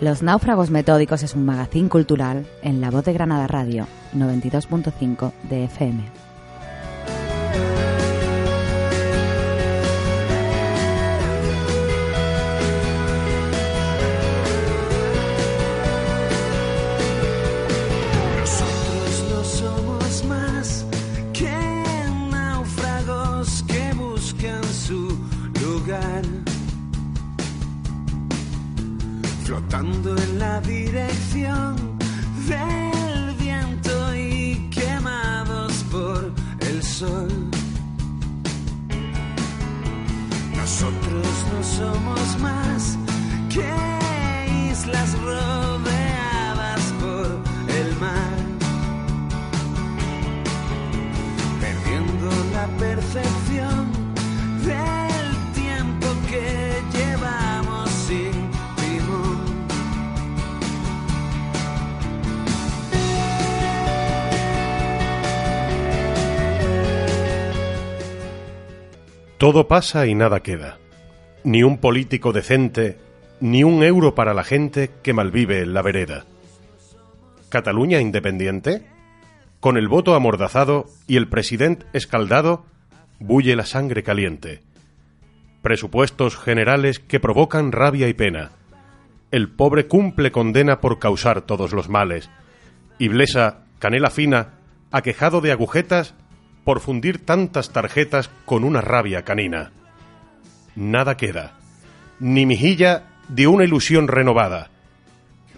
Los Náufragos Metódicos es un magazín cultural en La Voz de Granada Radio 92.5 de FM. Todo pasa y nada queda. Ni un político decente, ni un euro para la gente que malvive en la vereda. ¿Cataluña independiente? Con el voto amordazado y el presidente escaldado, bulle la sangre caliente. Presupuestos generales que provocan rabia y pena. El pobre cumple condena por causar todos los males. Y Blesa, canela fina, aquejado de agujetas, por fundir tantas tarjetas con una rabia canina. Nada queda, ni mijilla de una ilusión renovada.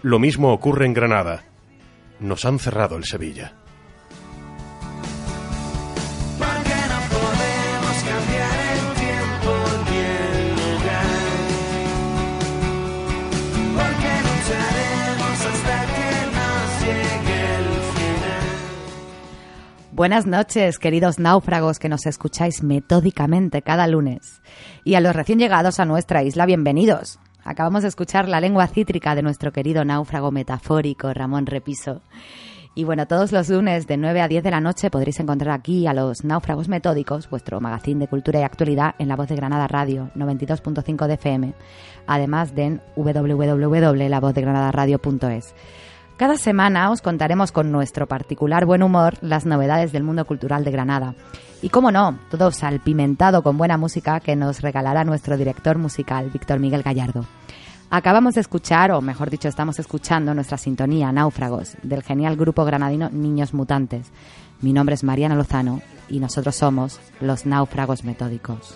Lo mismo ocurre en Granada. Nos han cerrado el Sevilla. Buenas noches, queridos náufragos que nos escucháis metódicamente cada lunes. Y a los recién llegados a nuestra isla, bienvenidos. Acabamos de escuchar la lengua cítrica de nuestro querido náufrago metafórico Ramón Repiso. Y bueno, todos los lunes de 9 a 10 de la noche podréis encontrar aquí a los náufragos metódicos, vuestro magazín de cultura y actualidad en La Voz de Granada Radio 92.5 de FM, además de en www.lavozdeGranadaradio.es. Cada semana os contaremos con nuestro particular buen humor las novedades del mundo cultural de Granada. Y como no, todo salpimentado con buena música que nos regalará nuestro director musical, Víctor Miguel Gallardo. Acabamos de escuchar, o mejor dicho, estamos escuchando nuestra sintonía Náufragos del genial grupo granadino Niños Mutantes. Mi nombre es Mariana Lozano y nosotros somos los Náufragos Metódicos.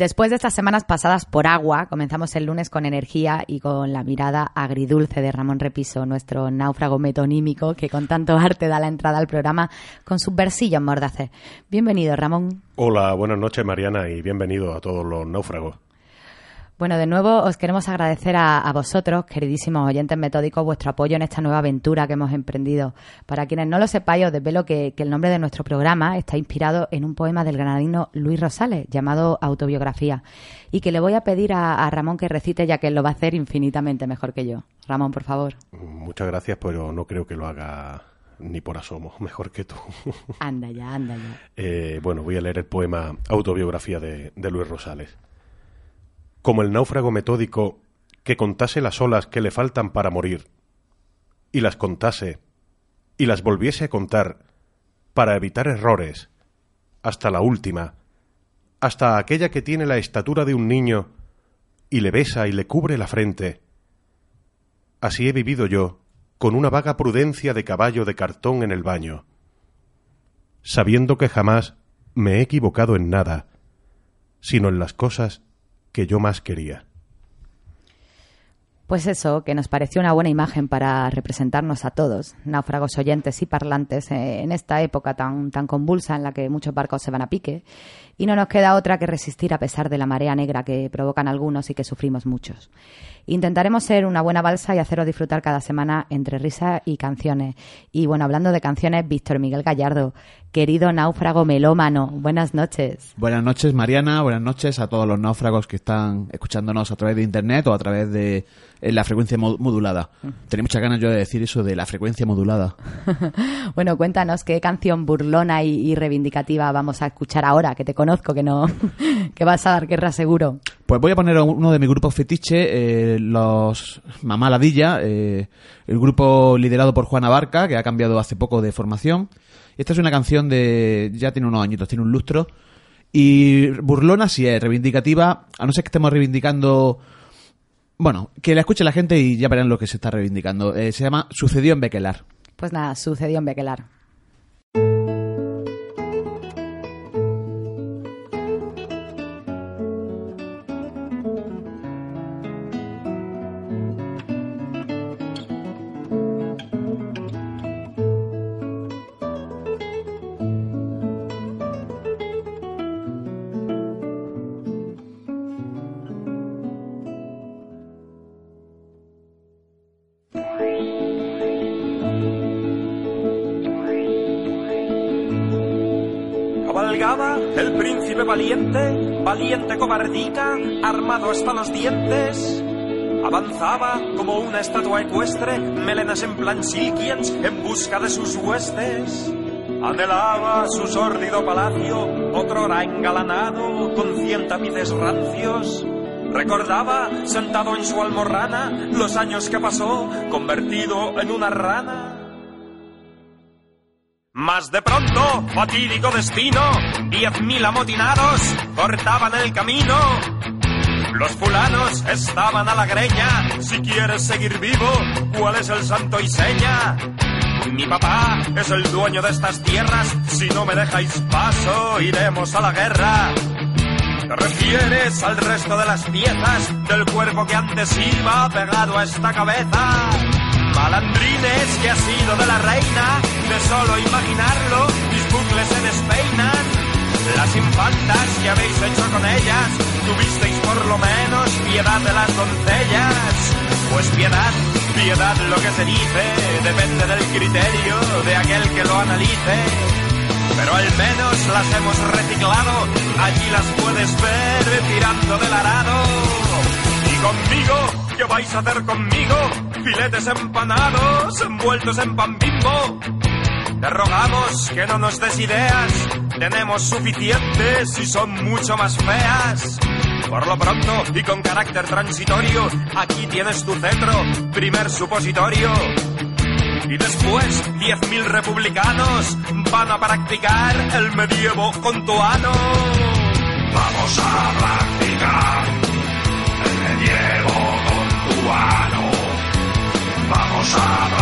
Después de estas semanas pasadas por agua, comenzamos el lunes con energía y con la mirada agridulce de Ramón Repiso, nuestro náufrago metonímico que con tanto arte da la entrada al programa con su versillo en mordace. Bienvenido, Ramón. Hola, buenas noches Mariana y bienvenido a todos los náufragos. Bueno, de nuevo os queremos agradecer a, a, vosotros, queridísimos oyentes metódicos, vuestro apoyo en esta nueva aventura que hemos emprendido. Para quienes no lo sepáis, os desvelo que, que el nombre de nuestro programa está inspirado en un poema del granadino Luis Rosales, llamado Autobiografía, y que le voy a pedir a, a Ramón que recite, ya que él lo va a hacer infinitamente mejor que yo. Ramón, por favor. Muchas gracias, pero no creo que lo haga ni por asomo, mejor que tú. Anda ya, anda ya. Eh, bueno, voy a leer el poema Autobiografía de, de Luis Rosales como el náufrago metódico que contase las olas que le faltan para morir, y las contase, y las volviese a contar, para evitar errores, hasta la última, hasta aquella que tiene la estatura de un niño, y le besa y le cubre la frente. Así he vivido yo, con una vaga prudencia de caballo de cartón en el baño, sabiendo que jamás me he equivocado en nada, sino en las cosas que yo más quería. Pues eso, que nos pareció una buena imagen para representarnos a todos, náufragos oyentes y parlantes, eh, en esta época tan, tan convulsa en la que muchos barcos se van a pique, y no nos queda otra que resistir a pesar de la marea negra que provocan algunos y que sufrimos muchos. Intentaremos ser una buena balsa y haceros disfrutar cada semana entre risa y canciones. Y bueno, hablando de canciones, Víctor Miguel Gallardo, querido náufrago melómano, buenas noches. Buenas noches, Mariana, buenas noches a todos los náufragos que están escuchándonos a través de internet o a través de la frecuencia modulada. Tenía muchas ganas yo de decir eso de la frecuencia modulada. bueno, cuéntanos qué canción burlona y, y, reivindicativa vamos a escuchar ahora, que te conozco, que no, que vas a dar guerra seguro. Pues voy a poner uno de mis grupos fetiche, eh, los Mamá Ladilla, eh, el grupo liderado por Juana Barca, que ha cambiado hace poco de formación. Esta es una canción de, ya tiene unos añitos, tiene un lustro. Y burlona sí es, reivindicativa, a no ser que estemos reivindicando bueno, que la escuche la gente y ya verán lo que se está reivindicando. Eh, se llama Sucedió en Bequelar. Pues nada, sucedió en Bequelar. El príncipe valiente, valiente cobardica, armado hasta los dientes. Avanzaba como una estatua ecuestre, melenas en plan silkiens, en busca de sus huestes. Anhelaba su sórdido palacio, otrora engalanado, con cien tapices rancios. Recordaba, sentado en su almorrana, los años que pasó, convertido en una rana. De pronto, fatídico destino, diez mil amotinados cortaban el camino. Los fulanos estaban a la greña, si quieres seguir vivo, ¿cuál es el santo y seña? Mi papá es el dueño de estas tierras, si no me dejáis paso, iremos a la guerra. ¿Te refieres al resto de las piezas del cuerpo que antes iba pegado a esta cabeza? Malandrines que ha sido de la reina, de solo imaginarlo, mis bucles se despeinan. Las infantas que habéis hecho con ellas, tuvisteis por lo menos piedad de las doncellas. Pues piedad, piedad lo que se dice, depende del criterio de aquel que lo analice. Pero al menos las hemos reciclado, allí las puedes ver tirando del arado. Y conmigo, ¿qué vais a hacer conmigo? Filetes empanados, envueltos en pan bimbo. Te rogamos que no nos des ideas, tenemos suficientes y son mucho más feas. Por lo pronto y con carácter transitorio, aquí tienes tu centro, primer supositorio. Y después, 10.000 republicanos van a practicar el medievo contuano. Vamos a practicar Vamos a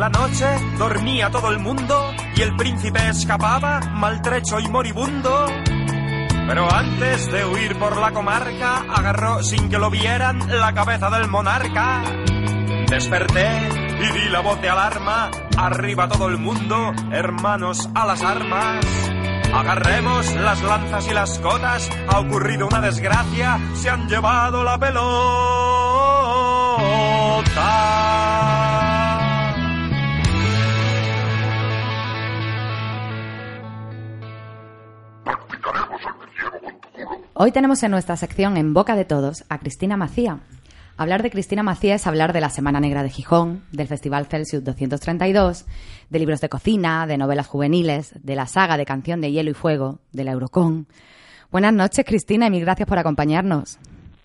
la noche dormía todo el mundo y el príncipe escapaba maltrecho y moribundo. Pero antes de huir por la comarca, agarró sin que lo vieran la cabeza del monarca. Desperté y di la voz de alarma, arriba todo el mundo, hermanos a las armas. Agarremos las lanzas y las cotas, ha ocurrido una desgracia, se han llevado la pelota. Hoy tenemos en nuestra sección En Boca de Todos a Cristina Macía. Hablar de Cristina Macía es hablar de la Semana Negra de Gijón, del Festival Celsius 232, de libros de cocina, de novelas juveniles, de la saga de Canción de Hielo y Fuego, de la Eurocon. Buenas noches, Cristina, y mil gracias por acompañarnos.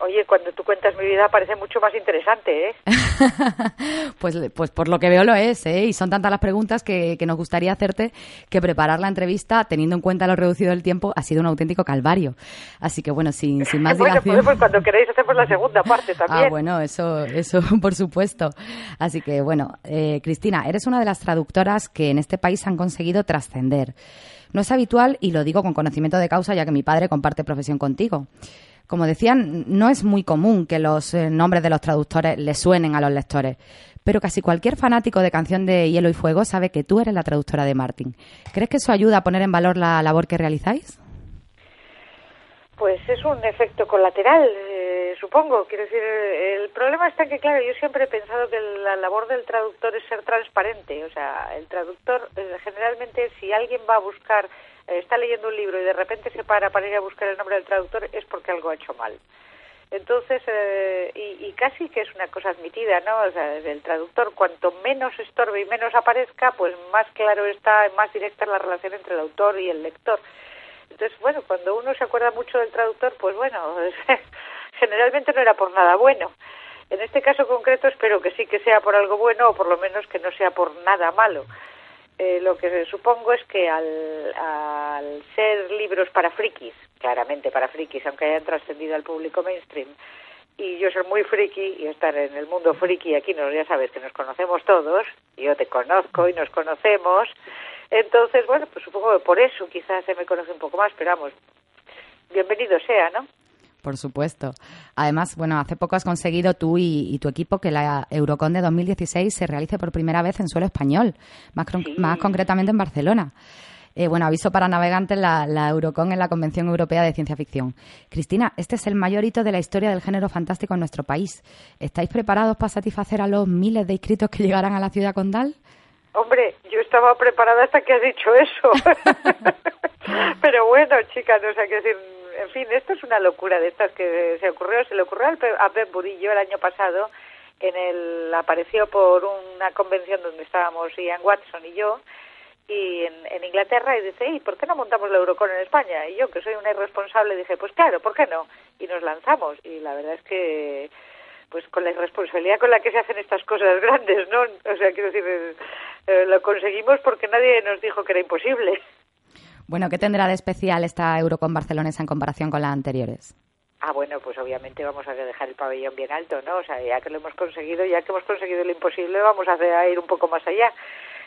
Oye, cuando tú cuentas mi vida parece mucho más interesante, ¿eh? pues, pues por lo que veo lo es, ¿eh? Y son tantas las preguntas que, que nos gustaría hacerte que preparar la entrevista, teniendo en cuenta lo reducido del tiempo, ha sido un auténtico calvario. Así que bueno, sin, sin más bueno, dilación... podemos cuando queráis hacemos la segunda parte también. Ah, bueno, eso, eso por supuesto. Así que bueno, eh, Cristina, eres una de las traductoras que en este país han conseguido trascender. No es habitual, y lo digo con conocimiento de causa, ya que mi padre comparte profesión contigo. Como decían, no es muy común que los eh, nombres de los traductores le suenen a los lectores, pero casi cualquier fanático de Canción de Hielo y Fuego sabe que tú eres la traductora de Martin. ¿Crees que eso ayuda a poner en valor la labor que realizáis? Pues es un efecto colateral, eh, supongo. Quiero decir, el problema está que, claro, yo siempre he pensado que la labor del traductor es ser transparente. O sea, el traductor, eh, generalmente, si alguien va a buscar, eh, está leyendo un libro y de repente se para para ir a buscar el nombre del traductor, es porque algo ha hecho mal. Entonces, eh, y, y casi que es una cosa admitida, ¿no? O sea, el traductor, cuanto menos estorbe y menos aparezca, pues más claro está, más directa la relación entre el autor y el lector. Entonces, bueno, cuando uno se acuerda mucho del traductor, pues bueno, generalmente no era por nada bueno. En este caso concreto espero que sí que sea por algo bueno o por lo menos que no sea por nada malo. Eh, lo que supongo es que al, ser libros para frikis, claramente para frikis, aunque hayan trascendido al público mainstream, y yo soy muy friki y estar en el mundo friki aquí nos ya sabes que nos conocemos todos, yo te conozco y nos conocemos, entonces bueno, pues supongo que por eso quizás se me conoce un poco más, pero vamos, bienvenido sea, ¿no? Por supuesto. Además, bueno, hace poco has conseguido tú y, y tu equipo que la Eurocon de 2016 se realice por primera vez en suelo español, más, cron- Sí. más concretamente en Barcelona. Eh, bueno, aviso para navegantes, la, la Eurocon es la Convención Europea de Ciencia Ficción. Cristina, este es el mayor hito de la historia del género fantástico en nuestro país. ¿Estáis preparados para satisfacer a los miles de inscritos que llegarán a la ciudad condal? Hombre, yo estaba preparada hasta que has dicho eso. Pero bueno, chicas, o sea, que decir, en fin, esto es una locura de estas que se ocurrió, se le ocurrió a Pep Burillo el año pasado, en el, apareció por una convención donde estábamos Ian Watson y yo, y en, en Inglaterra, y dice, ¿y por qué no montamos la Eurocon en España? Y yo, que soy una irresponsable, dije, pues claro, ¿por qué no? Y nos lanzamos, y la verdad es que pues con la irresponsabilidad con la que se hacen estas cosas grandes, ¿no? O sea, quiero decir, eh, eh, lo conseguimos porque nadie nos dijo que era imposible. Bueno, ¿qué tendrá de especial esta Eurocon barcelonesa en comparación con las anteriores? Ah, bueno, pues obviamente vamos a dejar el pabellón bien alto, ¿no? O sea, ya que lo hemos conseguido, ya que hemos conseguido lo imposible, vamos a, hacer, a ir un poco más allá.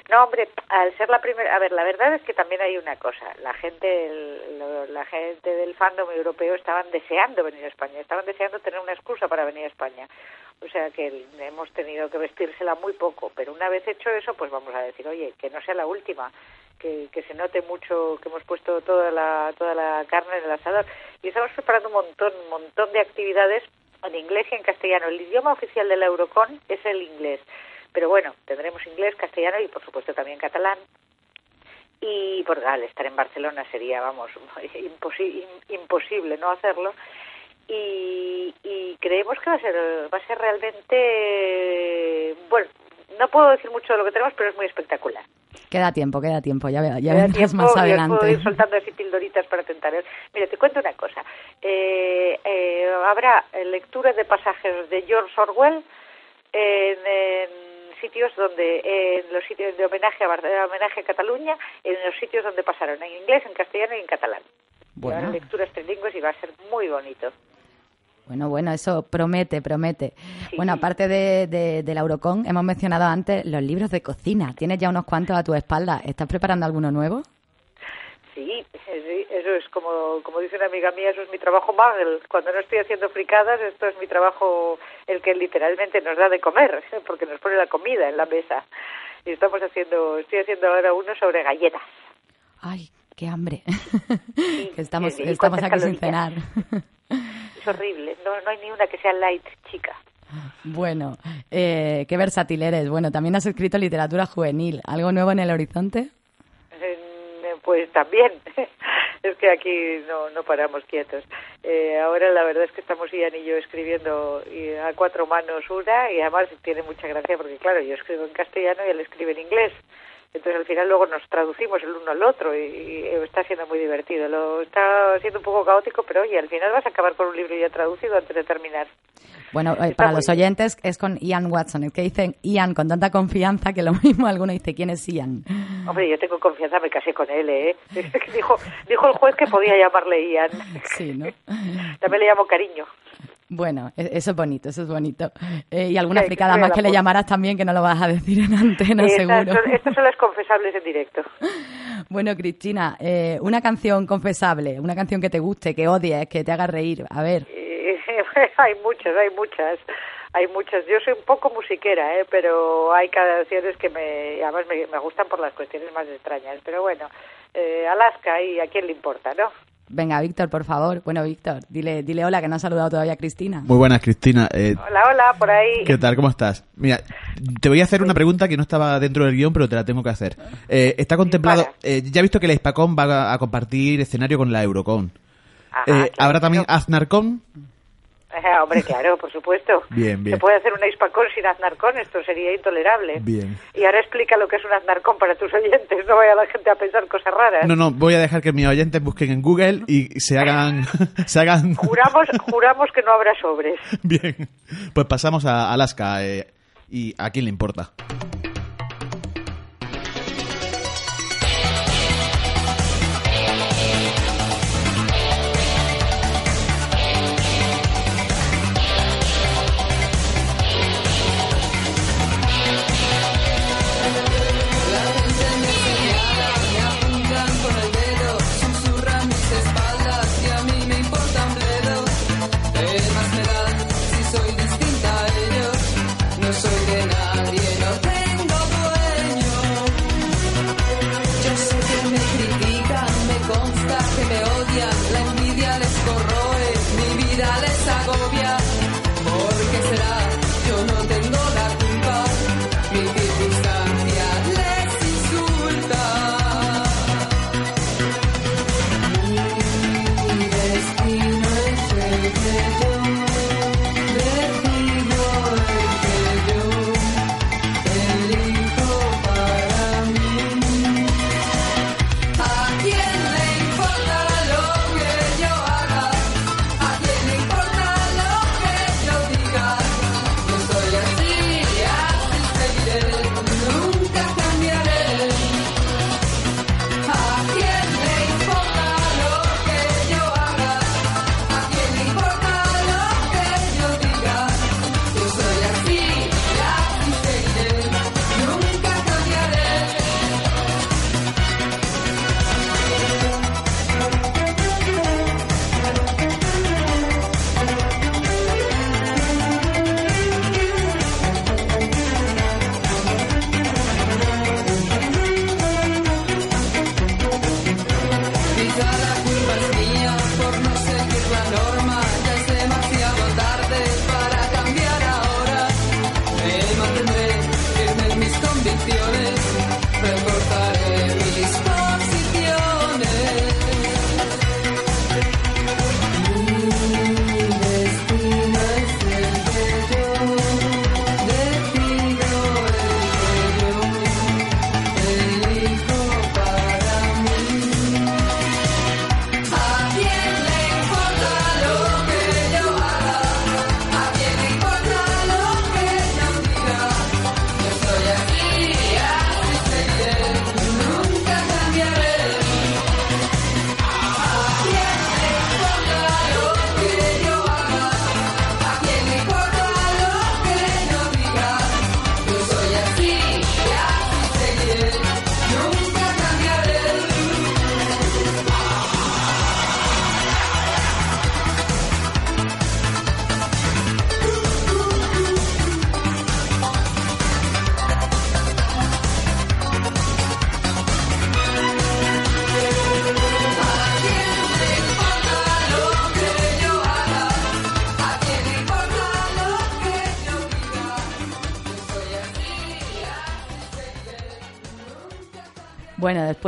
No, hombre, al ser la primera, a ver, la verdad es que también hay una cosa, la gente, el- lo- la gente del fandom europeo estaban deseando venir a España, estaban deseando tener una excusa para venir a España. O sea que hemos tenido que vestírsela muy poco, pero una vez hecho eso, pues vamos a decir, oye, que no sea la última, que, que se note mucho que hemos puesto toda la, toda la carne en el asador. Y estamos preparando un montón, un montón de actividades en inglés y en castellano. El idioma oficial de la Eurocon es el inglés. Pero bueno, tendremos inglés, castellano y por supuesto también catalán. Y por al estar en Barcelona sería, vamos, imposi- im- imposible no hacerlo. Y, y creemos que va a ser va a ser realmente bueno no puedo decir mucho de lo que tenemos pero es muy espectacular Queda tiempo, queda tiempo, ya, ya me da vendrás tiempo más os puedo adelante. ir soltando así pildoritas para tentar. Mira, te cuento una cosa. Eh, eh, habrá lecturas de pasajes de George Orwell en, en sitios donde, en los sitios de homenaje a, de homenaje a Cataluña, en los sitios donde pasaron en inglés, en castellano y en catalán. Bueno. habrá lecturas trilingües y va a ser muy bonito. Bueno, bueno, eso promete, promete. Sí. Bueno, aparte de, de, de la Eurocon, hemos mencionado antes los libros de cocina. Tienes ya unos cuantos a tu espalda. ¿Estás preparando alguno nuevo? Sí, sí, eso es como, como dice una amiga mía, eso es mi trabajo magel. Cuando no estoy haciendo fricadas, esto es mi trabajo, el que literalmente nos da de comer, porque nos pone la comida en la mesa. Y estamos haciendo, estoy haciendo ahora uno sobre galletas. Ay, qué hambre. que estamos, sí, estamos ¿cuántas aquí sin cenar. Es horrible, no, no hay ni una que sea light, chica. bueno, eh, qué versátil eres. Bueno, también has escrito literatura juvenil. ¿Algo nuevo en el horizonte? Eh, Pues también, es que aquí no, no paramos quietos. Eh, ahora la verdad es que estamos Ian y yo escribiendo a cuatro manos una y además tiene mucha gracia porque claro, yo escribo en castellano y él escribe en inglés. Entonces al final luego nos traducimos el uno al otro y, y está siendo muy divertido. Lo está siendo un poco caótico, pero oye, al final vas a acabar con un libro ya traducido antes de terminar. Bueno, eh, para los oyentes es con Ian Watson, el que dicen Ian con tanta confianza que lo mismo alguno dice quién es Ian. Hombre, yo tengo confianza, me casé con él, ¿eh? dijo, dijo el juez que podía llamarle Ian. Sí, ¿no? También le llamo cariño. Bueno, e- eso es bonito, eso es bonito. Eh, y alguna Sí, fricada más que le llamaras también, que no lo vas a decir en antena, Estas seguro. son, estas son las confesables en directo. Bueno, Cristina, eh, una canción confesable, una canción que te guste, que odies, que te haga reír. A ver, Eh, hay muchas, hay muchas, hay muchas. Yo soy un poco musiquera, ¿eh? pero hay canciones que me, además me, me gustan por las cuestiones más extrañas. Pero bueno, eh, Alaska y a quién le importa, ¿no? venga, Víctor, por favor. Bueno, Víctor, dile, dile hola, que no ha saludado todavía a Cristina. Muy buenas, Cristina. Eh, Hola, hola, por ahí. ¿Qué tal? ¿Cómo estás? Mira, te voy a hacer una pregunta que no estaba dentro del guion, pero te la tengo que hacer. Eh, está contemplado... Eh, ya he visto que la Hispacón va a, a compartir escenario con la Eurocon. Ajá, Eh, claro, ¿Habrá también. Aznarcon? Hombre, claro, por supuesto. Bien, bien. Se puede hacer una Hispacón sin Aznarcón, esto sería intolerable. Bien. Y ahora explica lo que es un Aznarcón para tus oyentes, no vaya la gente a pensar cosas raras. No, no, voy a dejar que mis oyentes busquen en Google y se hagan... se hagan... Juramos, juramos que no habrá sobres. Bien. Pues pasamos a Alaska. eh, ¿Y a quién le importa?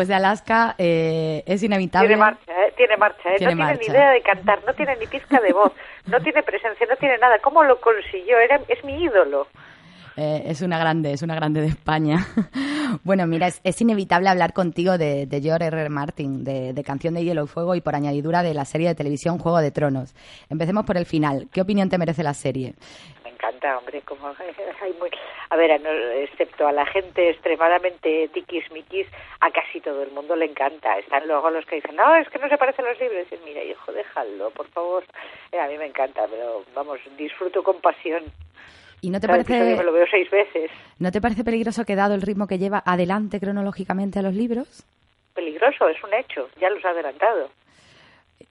Después de Alaska eh, es inevitable. Tiene marcha, ¿eh? Tiene marcha, ¿eh? Tiene no tiene marcha. ni idea de cantar, no tiene ni pizca de voz, no tiene presencia, no tiene nada. ¿Cómo lo consiguió? Era, es mi ídolo. Eh, es una grande, es una grande de España. bueno, mira, es, es inevitable hablar contigo de, de George R. R. Martin, de, de Canción de Hielo y Fuego y por añadidura de la serie de televisión Juego de Tronos. Empecemos por el final. ¿Qué opinión te merece la serie? Encanta, hombre, como hay muy... A ver, no- excepto a la gente extremadamente tiquismiquis, a casi todo el mundo le encanta. Están luego los que dicen, no, es que no se parecen los libros. Y mira, hijo, déjalo, por favor. Eh, a mí me encanta, pero vamos, disfruto con pasión. ¿Y no te Cada parece, me lo veo seis veces. ¿no te parece peligroso que dado el ritmo que lleva adelante cronológicamente a los libros? Peligroso, es un hecho, ya los ha adelantado.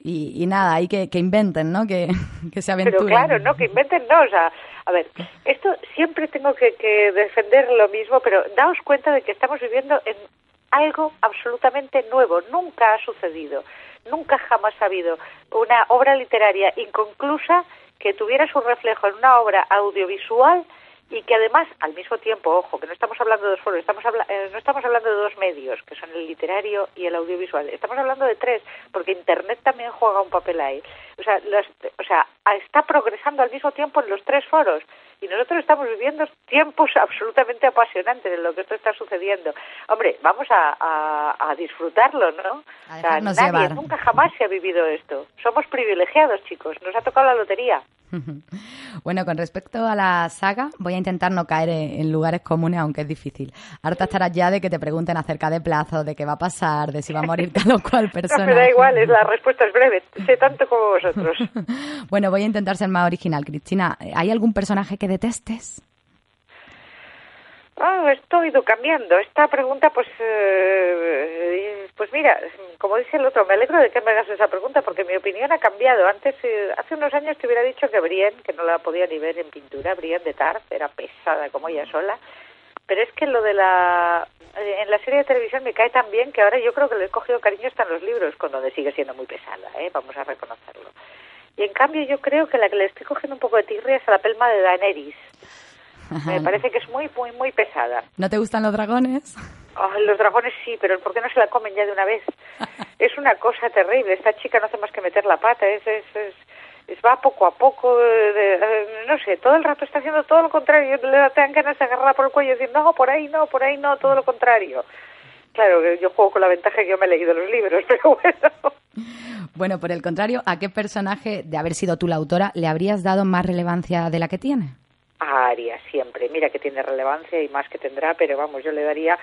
Y, y nada, hay que, que inventen, ¿no? Que, que se aventuren. Pero claro, no, que inventen no, o sea, a ver, esto siempre tengo que, defender lo mismo, pero daos cuenta de que estamos viviendo en algo absolutamente nuevo, nunca ha sucedido, nunca jamás ha habido una obra literaria inconclusa que tuviera su reflejo en una obra audiovisual y que además, al mismo tiempo, ojo, que no estamos hablando de dos foros, estamos habla- eh, no estamos hablando de dos medios, que son el literario y el audiovisual, estamos hablando de tres, porque Internet también juega un papel ahí. O sea, las- o sea, está progresando al mismo tiempo en los tres foros y nosotros estamos viviendo tiempos absolutamente apasionantes en lo que esto está sucediendo. Hombre, vamos a, a- a disfrutarlo, ¿no? A O sea, nadie, llevar. nunca jamás se ha vivido esto. Somos privilegiados, chicos, nos ha tocado la lotería. Bueno, con respecto a la saga, voy a intentar no caer en, lugares comunes, aunque es difícil. Harta estarás ya de que te pregunten acerca de plazos, de qué va a pasar, de si va a morir tal o cual No persona. me da igual, es- la respuesta es breve, sé tanto como vosotros. Bueno, voy a intentar ser más original. Cristina, ¿hay algún personaje que detestes? Esto ha ido cambiando. Esta pregunta, pues, eh, pues mira, como dice el otro, me alegro de que me hagas esa pregunta porque mi opinión ha cambiado. Antes, eh, hace unos años te hubiera dicho que Brienne, que no la podía ni ver en pintura, Brienne de Tarth, era pesada como ella sola. Pero es que lo de la... eh, En la serie de televisión me cae tan bien que ahora yo creo que le he cogido cariño hasta en los libros, con donde sigue siendo muy pesada, ¿eh? vamos a reconocerlo. Y en cambio yo creo que la que le estoy cogiendo un poco de tirria es a la pelma de Daenerys. Me parece que es muy, muy, muy pesada. ¿No te gustan los dragones? Ay, los dragones sí, pero ¿por qué no se la comen ya de una vez? Es una cosa terrible. Esta chica no hace más que meter la pata. Es, es, es, es- va poco a poco. eh, de- no sé, todo el rato está haciendo todo lo contrario. Le dan ganas de agarrarla por el cuello y decir, no, por ahí no, por ahí no, todo lo contrario. Claro, que yo juego con la ventaja que yo me he leído los libros, pero bueno. Bueno, por el contrario, ¿a qué personaje, de haber sido tú la autora, le habrías dado más relevancia de la que tiene? A Aria, siempre. Mira que tiene relevancia y más que tendrá, pero vamos, yo le daría,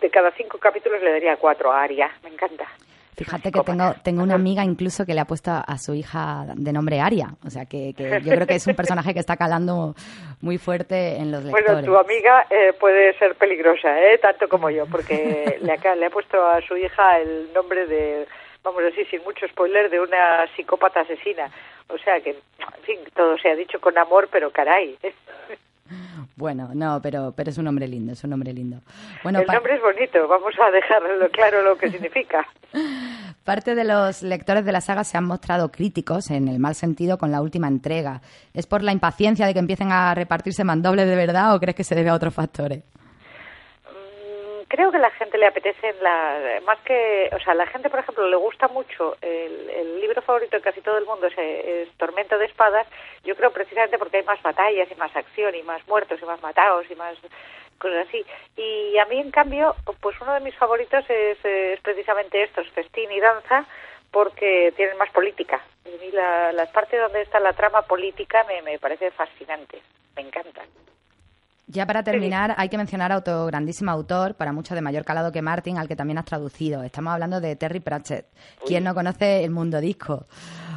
de cada cinco capítulos le daría cuatro a Aria. Me encanta. Fíjate que tengo, tengo una amiga incluso que le ha puesto a su hija de nombre Aria. O sea, que, que yo creo que es un personaje que está calando muy fuerte en los lectores. Bueno, tu amiga eh, puede ser peligrosa, ¿eh? tanto como yo, porque le, ha, le ha puesto a su hija el nombre de, vamos a decir, sin mucho spoiler, de una psicópata asesina. O sea que, en fin, todo se ha dicho con amor, pero caray. Bueno, no, pero, pero es un hombre lindo, es un hombre lindo. Bueno, el nombre es bonito, vamos a dejarlo claro lo que significa. parte de los lectores de la saga se han mostrado críticos, en el mal sentido, con la última entrega. ¿Es por la impaciencia de que empiecen a repartirse mandobles de verdad o crees que se debe a otros factores? Creo que la gente le apetece la, más que, o sea, la gente, por ejemplo, le gusta mucho el, el libro favorito de casi todo el mundo es, es Tormenta de Espadas. Yo creo precisamente porque hay más batallas y más acción y más muertos y más matados y más cosas así. Y a mí, en cambio, pues uno de mis favoritos es, es precisamente estos, Festín y Danza, porque tienen más política. Y la, la parte donde está la trama política me, me parece fascinante, me encanta. Ya para terminar, hay que mencionar a otro grandísimo autor, para mucho de mayor calado que Martin, al que también has traducido. Estamos hablando de Terry Pratchett. ¿Quién no conoce el mundo disco?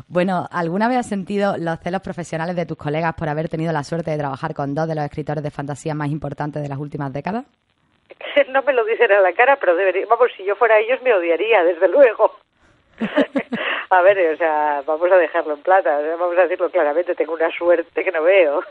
Bueno, ¿alguna vez has sentido los celos profesionales de tus colegas por haber tenido la suerte de trabajar con dos de los escritores de fantasía más importantes de las últimas décadas? no me lo dicen a la cara, pero debería, vamos, si yo fuera ellos me odiaría, desde luego. a ver, o sea, vamos a dejarlo en plata, vamos a decirlo claramente, tengo una suerte que no veo.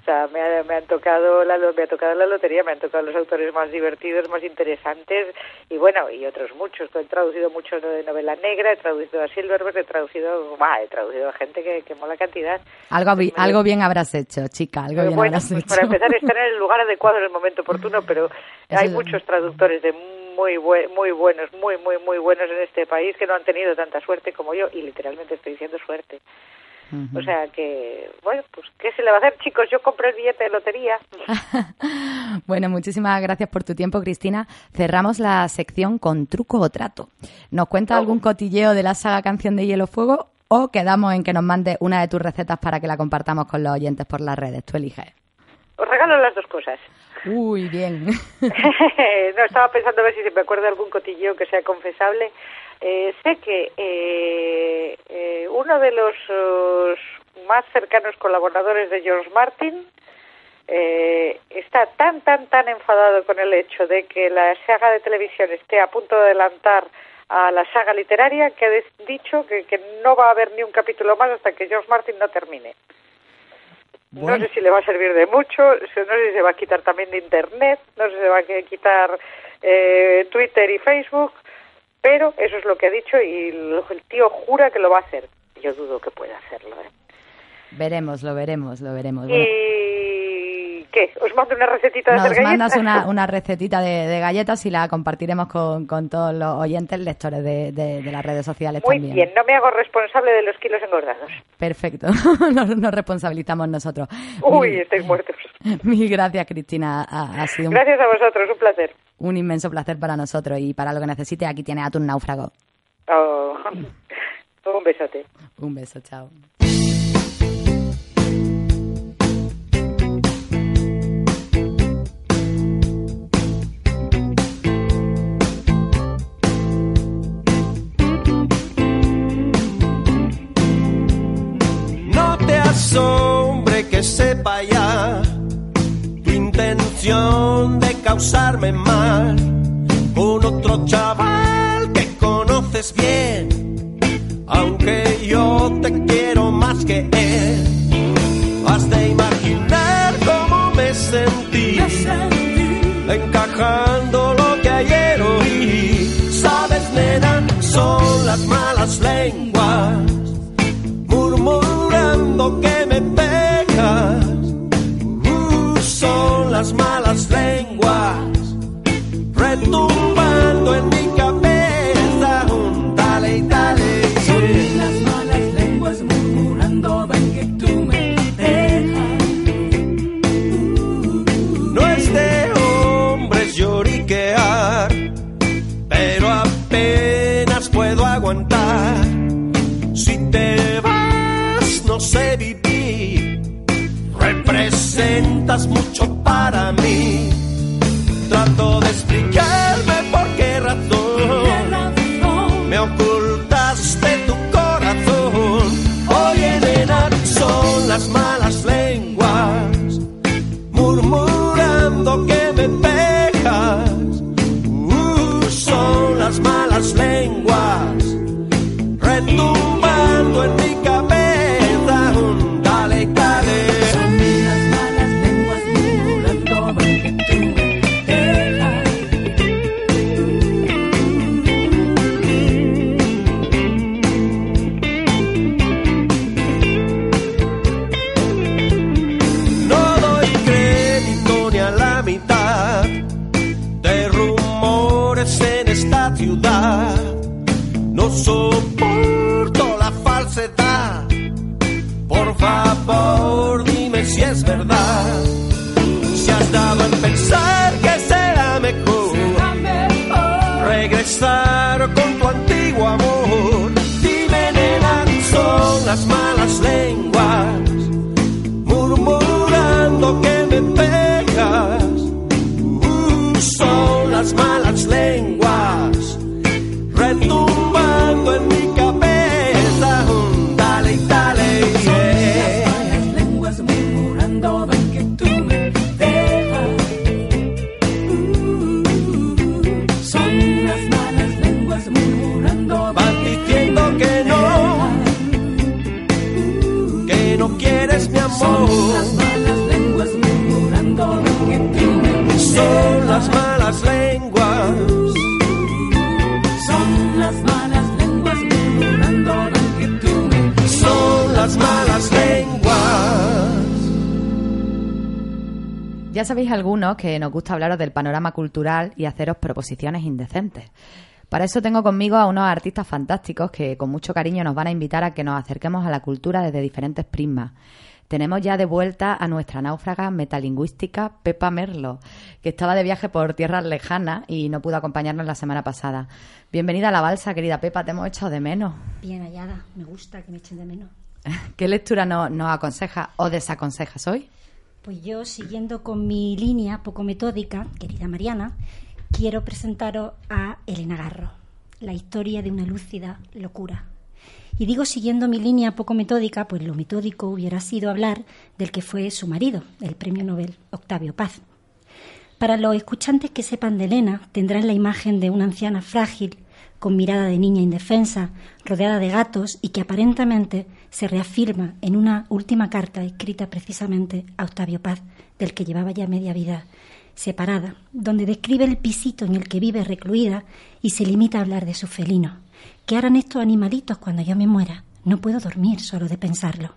O sea, me, ha- me han tocado la, me ha tocado la lotería, me han tocado los autores más divertidos, más interesantes y bueno, y otros muchos. He traducido mucho de novela negra, he traducido a Silverberg, he traducido, bah, he traducido a gente que, que mola cantidad. Algo, bi- algo bien habrás hecho, chica, algo bien bueno, habrás pues hecho. para empezar estar en el lugar adecuado en el momento oportuno, pero Eso hay muchos traductores de muy bue- muy buenos, muy muy muy buenos en este país que no han tenido tanta suerte como yo y literalmente estoy diciendo suerte. O sea que, bueno, pues ¿qué se le va a hacer, chicos? Yo compré el billete de lotería. Bueno, muchísimas gracias por tu tiempo, Cristina. Cerramos la sección con truco o trato. ¿Nos cuenta algún cotilleo de la saga Canción de Hielo Fuego o quedamos en que nos mande una de tus recetas para que la compartamos con los oyentes por las redes? Tú eliges. Os regalo las dos cosas. Uy, bien. no, estaba pensando a ver si se me acuerda algún cotilleo que sea confesable. Eh, sé que eh, eh, uno de los eh, más cercanos colaboradores de George Martin eh, está tan, tan, tan enfadado con el hecho de que la saga de televisión esté a punto de adelantar a la saga literaria que ha dicho que, que no va a haber ni un capítulo más hasta que George Martin no termine. Bueno. No sé si le va a servir de mucho, no sé si se va a quitar también de Internet, no sé si se va a quitar eh, Twitter y Facebook, pero eso es lo que ha dicho y el tío jura que lo va a hacer. Yo dudo que pueda hacerlo. ¿eh? Veremos, lo veremos, lo veremos. ¿Y qué? ¿Os mando una recetita de nos hacer mandas galletas? una, una recetita de, de galletas y la compartiremos con, con todos los oyentes lectores de, de- de las redes sociales Muy también. bien, no me hago responsable de los kilos engordados. Perfecto, nos, nos responsabilizamos nosotros. Uy, Mil- estáis muertos. Mil gracias, Cristina. Ha, ha sido un, Gracias a vosotros, un placer. Un inmenso placer para nosotros y para lo que necesite, aquí tiene a tu náufrago. Oh, un besote. Un beso, chao. No te asombre que sepa ya intención de causarme mal con otro chaval que conoces bien, aunque yo te quiero más que él. Has de imaginar cómo me sentí, encajando lo que ayer oí. Sabes, nena, son las malas lenguas retumbando sabéis algunos que nos gusta hablaros del panorama cultural y haceros proposiciones indecentes. Para eso tengo conmigo a unos artistas fantásticos que con mucho cariño nos van a invitar a que nos acerquemos a la cultura desde diferentes prismas. Tenemos ya de vuelta a nuestra náufraga metalingüística Pepa Merlo, que estaba de viaje por tierras lejanas y no pudo acompañarnos la semana pasada. Bienvenida a la balsa, querida Pepa, te hemos echado de menos. Bien hallada, me gusta que me echen de menos. ¿Qué lectura no- nos aconseja o desaconsejas hoy? Pues yo, siguiendo con mi línea poco metódica, querida Mariana, quiero presentaros a Elena Garro, la historia de una lúcida locura. Y digo siguiendo mi línea poco metódica, pues lo metódico hubiera sido hablar del que fue su marido, el premio Nobel Octavio Paz. Para los escuchantes que sepan de Elena, tendrán la imagen de una anciana frágil, con mirada de niña indefensa, rodeada de gatos y que aparentemente se reafirma en una última carta escrita precisamente a Octavio Paz, del que llevaba ya media vida separada, donde describe el pisito en el que vive recluida y se limita a hablar de su felino. ¿Qué harán estos animalitos cuando yo me muera? No puedo dormir solo de pensarlo.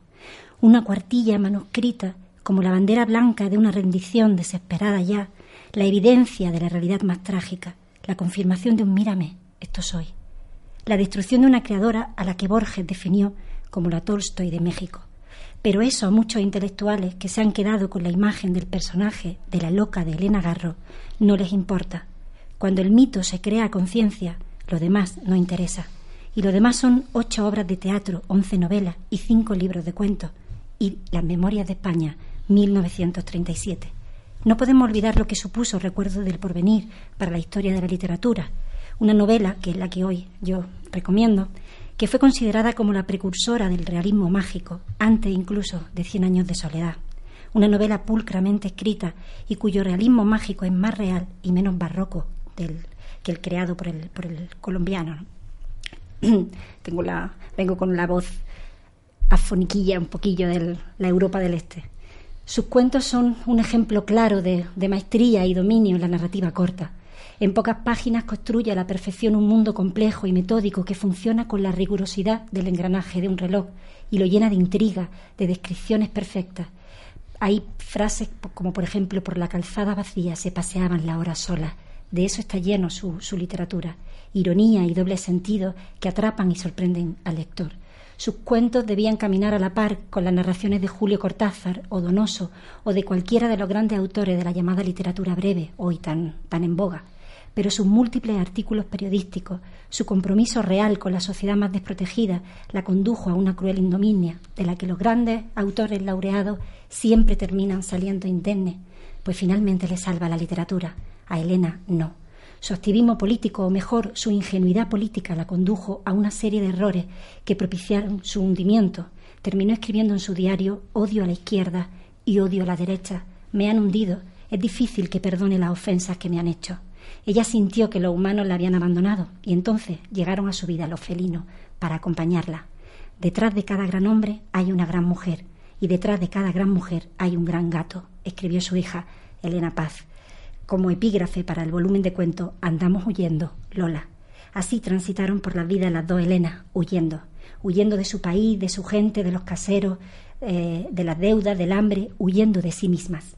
Una cuartilla manuscrita, como la bandera blanca de una rendición desesperada ya, la evidencia de la realidad más trágica, la confirmación de un mírame, esto soy. La destrucción de una creadora a la que Borges definió como la Tolstoy de México. Pero eso a muchos intelectuales que se han quedado con la imagen del personaje de la loca de Elena Garro no les importa. Cuando el mito se crea a conciencia, lo demás no interesa. Y lo demás son ocho obras de teatro, once novelas y cinco libros de cuentos. Y Las Memorias de España, 1937. No podemos olvidar lo que supuso Recuerdo del Porvenir para la historia de la literatura, una novela, que es la que hoy yo recomiendo, que fue considerada como la precursora del realismo mágico, antes incluso de Cien años de soledad. Una novela pulcramente escrita y cuyo realismo mágico es más real y menos barroco del, que el creado por el, por el colombiano. ¿no? Tengo la, vengo con la voz afoniquilla un poquillo de la Europa del Este. Sus cuentos son un ejemplo claro de maestría y dominio en la narrativa corta. En pocas páginas construye a la perfección un mundo complejo y metódico que funciona con la rigurosidad del engranaje de un reloj y lo llena de intriga, de descripciones perfectas. Hay frases como, por ejemplo, por la calzada vacía se paseaban la hora sola. De eso está lleno su, su literatura. Ironía y doble sentido que atrapan y sorprenden al lector. Sus cuentos debían caminar a la par con las narraciones de Julio Cortázar o Donoso o de cualquiera de los grandes autores de la llamada literatura breve, hoy tan, tan en boga. Pero sus múltiples artículos periodísticos, su compromiso real con la sociedad más desprotegida, la condujo a una cruel indominia, de la que los grandes autores laureados siempre terminan saliendo indemnes, pues finalmente le salva la literatura. A Elena no. Su activismo político, o mejor, su ingenuidad política, la condujo a una serie de errores que propiciaron su hundimiento. Terminó escribiendo en su diario odio a la izquierda y odio a la derecha. Me han hundido. Es difícil que perdone las ofensas que me han hecho. Ella sintió que los humanos la habían abandonado y entonces llegaron a su vida los felinos para acompañarla. Detrás de cada gran hombre hay una gran mujer y detrás de cada gran mujer hay un gran gato, escribió su hija Elena Paz como epígrafe para el volumen de cuentos Andamos huyendo, Lola. Así transitaron por la vida las dos Helenas, huyendo, huyendo de su país, de su gente, de los caseros, eh, de las deudas, del hambre, huyendo de sí mismas.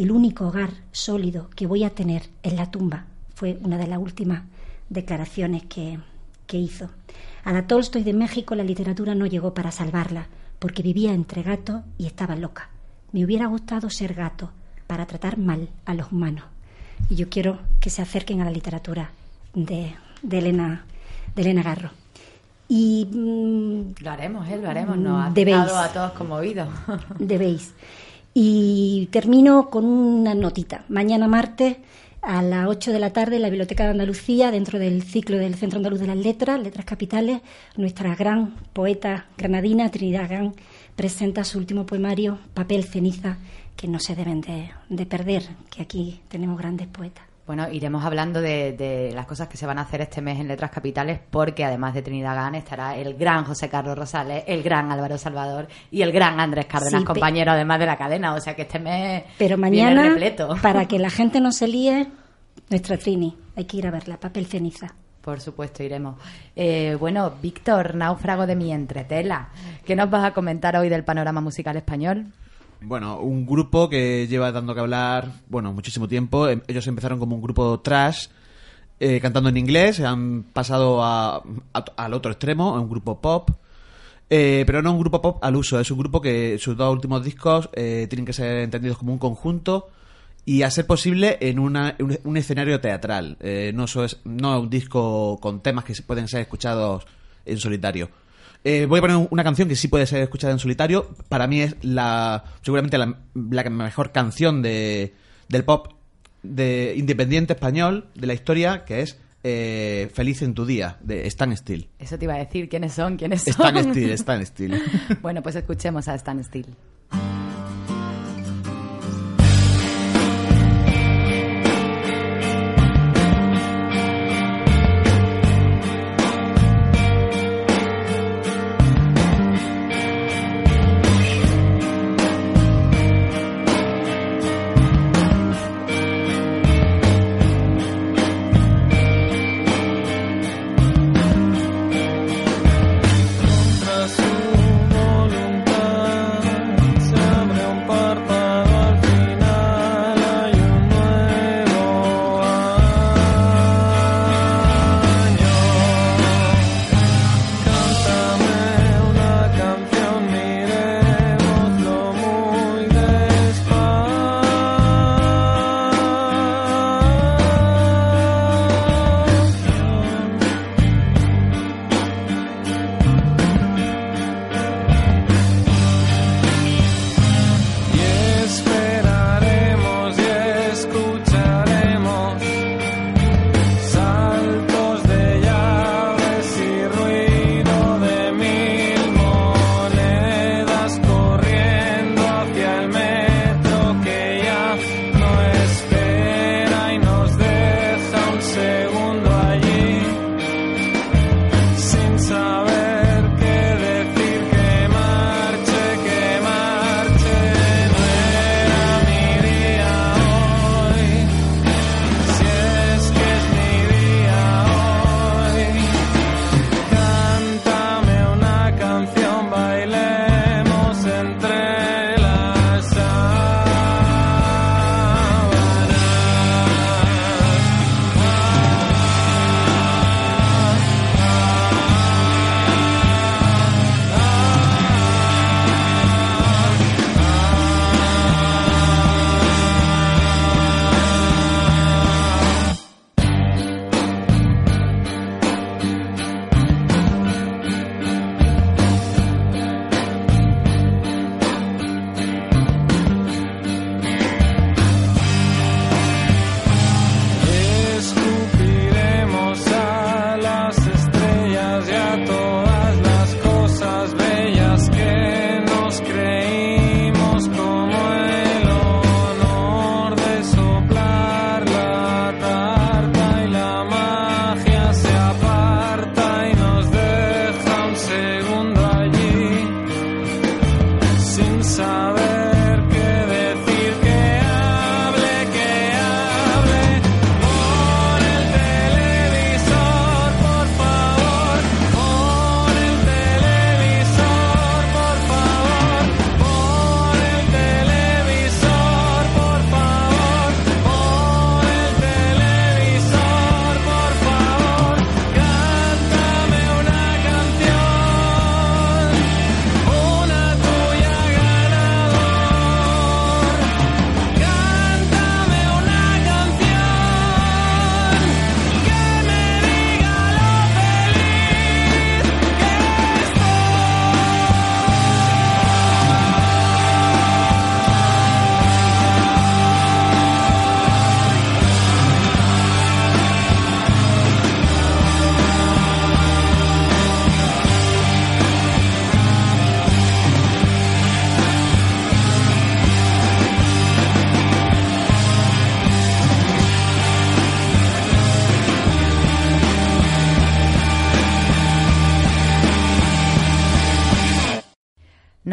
El único hogar sólido que voy a tener es la tumba, fue una de las últimas declaraciones que, que hizo. A la Tolstoy de México la literatura no llegó para salvarla, porque vivía entre gatos y estaba loca. Me hubiera gustado ser gato para tratar mal a los humanos y yo quiero que se acerquen a la literatura de, de Elena, de Elena Garro. Y mm, Lo haremos, ¿eh? Lo haremos. Nos ha Debéis. dejado a todos conmovidos. debéis. Y termino con una notita. Mañana martes a las 8 de la tarde en la Biblioteca de Andalucía, dentro del ciclo del Centro Andaluz de las Letras, Letras Capitales, nuestra gran poeta granadina, Trinidad Gán, presenta su último poemario, Papel Ceniza, que no se deben de, de perder, que aquí tenemos grandes poetas. Bueno, iremos hablando de, de las cosas que se van a hacer este mes en Letras Capitales, porque además de Trinidad Gán estará el gran José Carlos Rosales, el gran Álvaro Salvador y el gran Andrés Cárdenas, Sí, compañero además de la cadena. O sea que este mes Pero viene mañana, repleto. para que la gente no se líe, nuestra Trini, hay que ir a verla, Papel Ceniza. Por supuesto, iremos. Eh, bueno, Víctor, náufrago de mi entretela, ¿qué nos vas a comentar hoy del panorama musical español? Bueno, un grupo que lleva dando que hablar, bueno, muchísimo tiempo. Em- Ellos empezaron como un grupo trash, eh, cantando en inglés, han pasado a- al otro extremo, a un grupo pop. Eh, pero no un grupo pop al uso, es un grupo que sus dos últimos discos eh, tienen que ser entendidos como un conjunto y a ser posible en una- un, un escenario teatral. Eh, no, so- es, no un disco con temas que pueden ser escuchados en solitario. Eh, voy a poner una canción que sí puede ser escuchada en solitario. Para mí es la seguramente la, la mejor canción de, del pop de independiente español de la historia, que es eh, Feliz en tu día, de Stan Still. Eso te iba a decir, ¿quiénes son? ¿Quiénes son? Stan Still, Stan Still. bueno, pues escuchemos a Stan Still.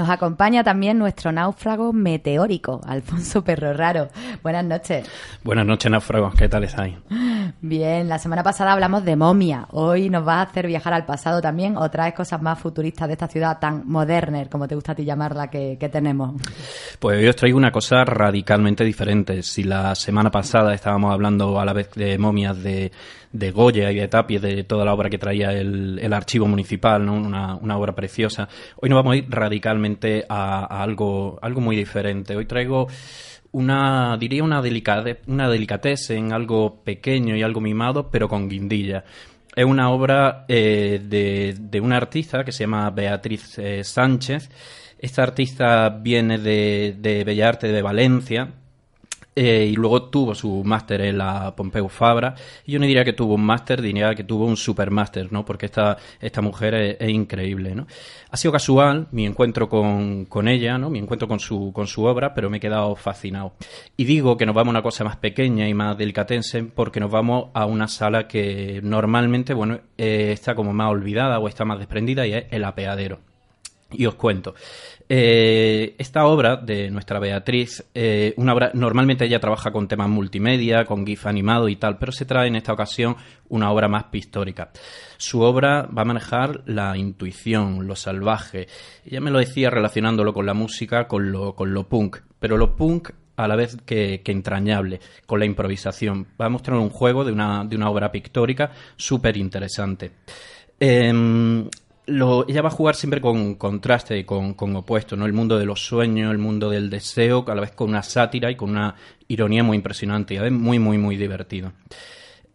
Nos acompaña también nuestro náufrago meteórico, Alfonso Perro Raro. Buenas noches. Buenas noches, náufragos. ¿Qué tal estáis? Bien, la semana pasada hablamos de momia. Hoy nos va a hacer viajar al pasado también o traes cosas más futuristas de esta ciudad tan moderna, como te gusta a ti llamarla, que, que tenemos. Pues hoy os traigo una cosa radicalmente diferente. Si la semana pasada estábamos hablando a la vez de momias de, de Goya y de Tapia, de toda la obra que traía el, el archivo municipal, ¿no? una, una obra preciosa, hoy nos vamos a ir radicalmente a, algo, algo muy diferente. Hoy traigo una, diría una, delicade, una delicatez en algo pequeño y algo mimado, pero con guindilla. Es una obra eh, de, de una artista que se llama Beatriz eh, Sánchez. Esta artista viene de, de Bellas Artes de Valencia, eh, y luego tuvo su máster en la Pompeu Fabra. Y yo no diría que tuvo un máster, diría que tuvo un supermáster, ¿no? Porque esta, esta mujer es, increíble, ¿no? Ha sido casual mi encuentro con, con ella, ¿no? Mi encuentro con su, con su obra, pero me he quedado fascinado. Y digo que nos vamos a una cosa más pequeña y más delicatense porque nos vamos a una sala que normalmente, bueno, eh, está como más olvidada o está más desprendida y es el apeadero. Y os cuento. Eh, esta obra de nuestra Beatriz, eh, una obra, normalmente ella trabaja con temas multimedia, con GIF animado y tal, pero se trae en esta ocasión una obra más pictórica. Su obra va a manejar la intuición, lo salvaje. Ella me lo decía relacionándolo con la música, con lo, con lo punk, pero lo punk a la vez que, entrañable, con la improvisación. Va a mostrar un juego de una, de una obra pictórica súper interesante. Em, ella va a jugar siempre con contraste y con, opuestos, ¿no? El mundo de los sueños, el mundo del deseo, a la vez con una sátira y con una ironía muy impresionante y a vez muy, muy, muy divertido.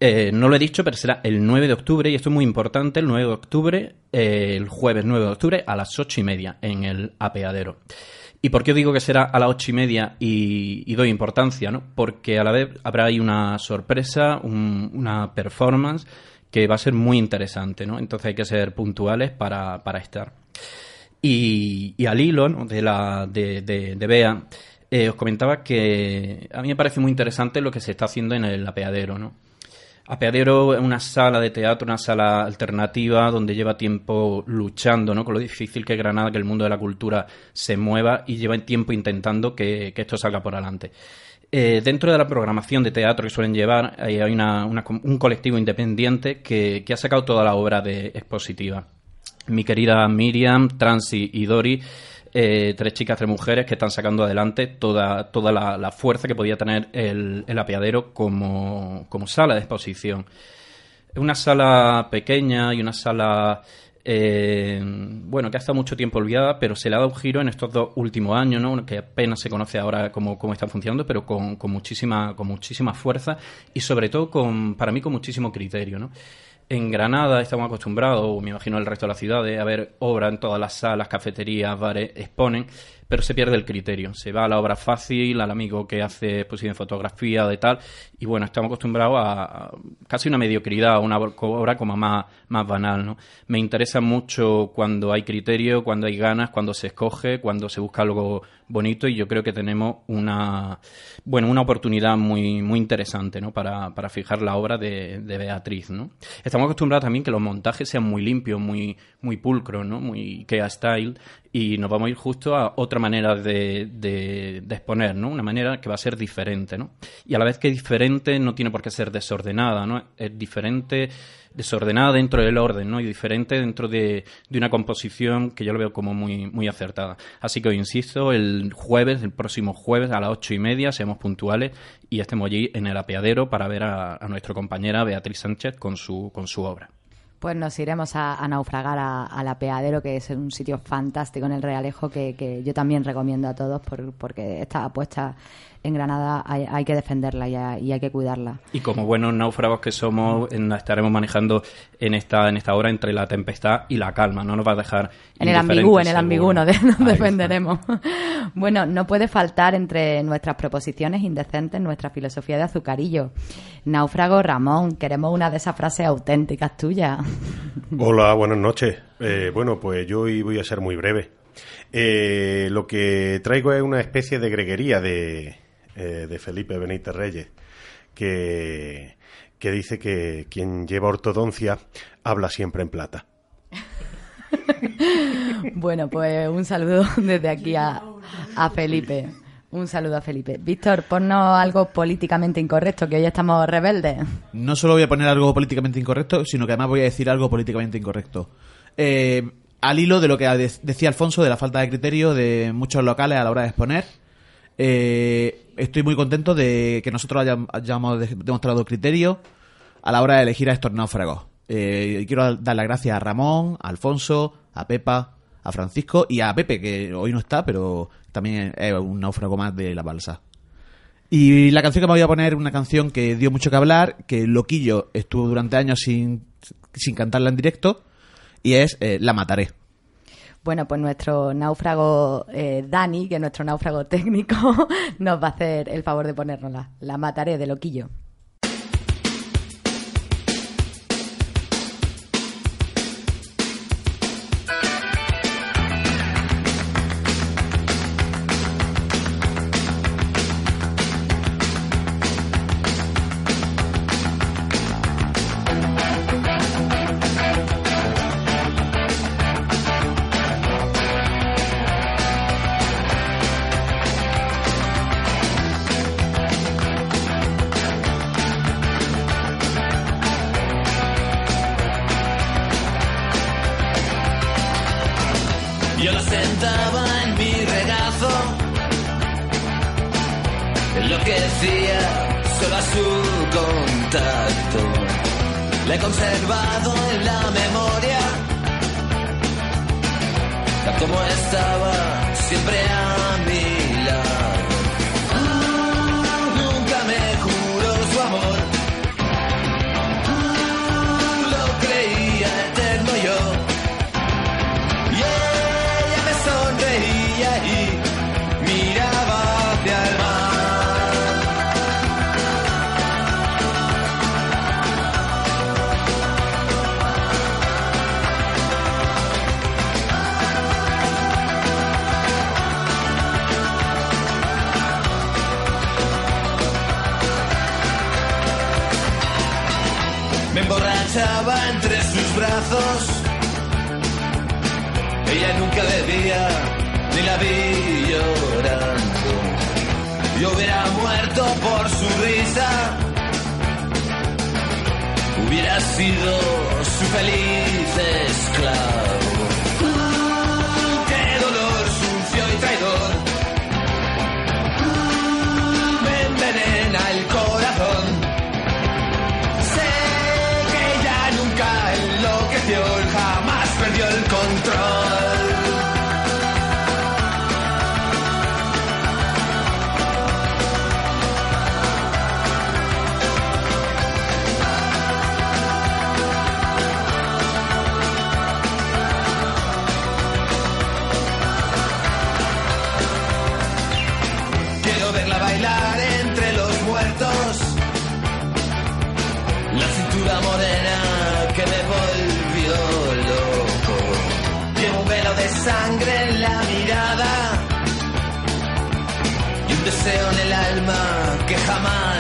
Eh, no lo he dicho, pero será el 9 de octubre, y esto es muy importante, el 9 de octubre, eh, el jueves 9 de octubre, a las 8 y media, en el apeadero. ¿Y por qué digo que será a las ocho y media y, doy importancia? ¿no? Porque a la vez habrá ahí una sorpresa, un- una performance que va a ser muy interesante, ¿no? Entonces hay que ser puntuales para, para estar. Y, y al hilo ¿no? de, la, de, de, de Bea, eh, os comentaba que a mí me parece muy interesante lo que se está haciendo en el apeadero, ¿no? Apeadero es una sala de teatro, una sala alternativa donde lleva tiempo luchando ¿no? con lo difícil que es Granada, que el mundo de la cultura se mueva y lleva tiempo intentando que, que esto salga por adelante. Eh, dentro de la programación de teatro que suelen llevar hay una- un colectivo independiente que, ha sacado toda la obra de expositiva. Mi querida Miriam, Transi y Dori, eh, tres chicas, tres mujeres que están sacando adelante toda, toda la, la fuerza que podía tener el, el apeadero como, como sala de exposición. Es una sala pequeña y una sala, eh, bueno, que ha estado mucho tiempo olvidada, pero se le ha dado un giro en estos dos últimos años, ¿no? Que apenas se conoce ahora cómo, cómo está funcionando, pero con, con muchísima, con muchísima fuerza y sobre todo con, para mí, con muchísimo criterio, ¿no? En Granada estamos acostumbrados, o me imagino el resto de las ciudades, a ver obra en todas las salas, cafeterías, bares, exponen, pero se pierde el criterio. Se va a la obra fácil, al amigo que hace exposición de fotografía, de tal, y bueno, estamos acostumbrados a, casi una mediocridad, a una obra como más, más banal, ¿no? Me interesa mucho cuando hay criterio, cuando hay ganas, cuando se escoge, cuando se busca algo bonito y yo creo que tenemos una bueno una oportunidad muy muy interesante ¿no? para, para fijar la obra de, de Beatriz ¿no? estamos acostumbrados también que los montajes sean muy limpios muy muy pulcros ¿no? muy Kea style y nos vamos a ir justo a otra manera de, exponer ¿no? una manera que va a ser diferente ¿no? y a la vez que diferente no tiene por qué ser desordenada ¿no? es diferente desordenada dentro del orden, ¿no? Y diferente dentro de, de una composición que yo lo veo como muy, muy acertada. Así que os insisto, el jueves, el próximo jueves a las ocho y media, seamos puntuales y estemos allí en el apeadero para ver a, a nuestra compañera Beatriz Sánchez con su, con su obra. Pues nos iremos a, a naufragar a- al apeadero, que es un sitio fantástico en el Realejo que, que yo también recomiendo a todos por- porque esta apuesta en Granada hay, hay que defenderla y hay, y hay que cuidarla. Y como buenos náufragos que somos, estaremos manejando en esta, en esta hora entre la tempestad y la calma. No nos va a dejar En el ambigú, en el ambigú nos, de- nos Ahí está. defenderemos. Bueno, no puede faltar entre nuestras proposiciones indecentes nuestra filosofía de azucarillo. Náufrago Ramón, queremos una de esas frases auténticas tuyas. Hola, buenas noches. Eh, bueno, pues yo hoy voy a ser muy breve. Eh, lo que traigo es una especie de greguería de, eh, de Felipe Benítez Reyes, que, que dice que quien lleva ortodoncia habla siempre en plata. Bueno, pues un saludo desde aquí a, a Felipe. Un saludo a Felipe. Víctor, ponnos algo políticamente incorrecto, que hoy estamos rebeldes. No solo voy a poner algo políticamente incorrecto, sino que además voy a decir algo políticamente incorrecto. Eh, al hilo de lo que de- decía Alfonso de la falta de criterio de muchos locales a la hora de exponer, eh, estoy muy contento de que nosotros hayam- hayamos de- demostrado criterio a la hora de elegir a estos náufragos. Eh, quiero dar las gracias a Ramón, a Alfonso, a Pepa, a Francisco y a Pepe, que hoy no está, pero también es un náufrago más de la balsa. Y la canción que me voy a poner una canción que dio mucho que hablar, que Loquillo estuvo durante años sin, sin cantarla en directo, y es eh, La Mataré. Bueno, pues nuestro náufrago eh, Dani, que es nuestro náufrago técnico, nos va a hacer el favor de ponérnosla. La mataré de loquillo. Nunca bebía, ni la vi llorando. Yo hubiera muerto por su risa. Hubiera sido su feliz esclavo. Sangre en la mirada. Y un deseo en el alma que jamás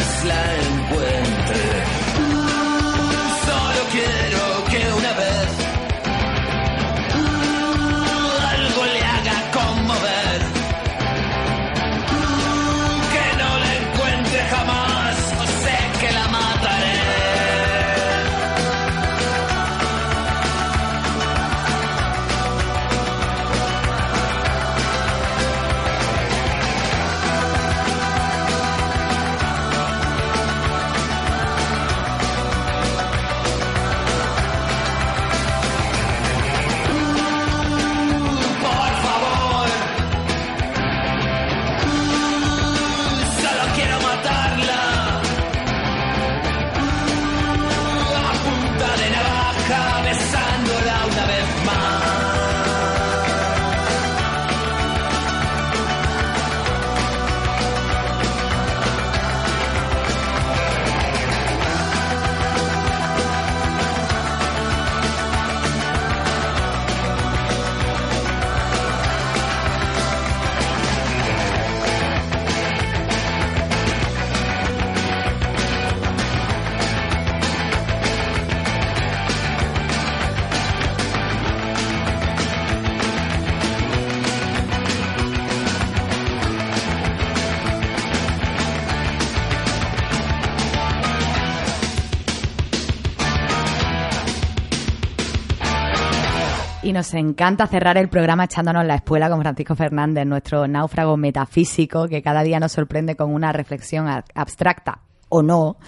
nos encanta cerrar el programa echándonos la espuela con Francisco Fernández, nuestro náufrago metafísico que cada día nos sorprende con una reflexión abstracta o no,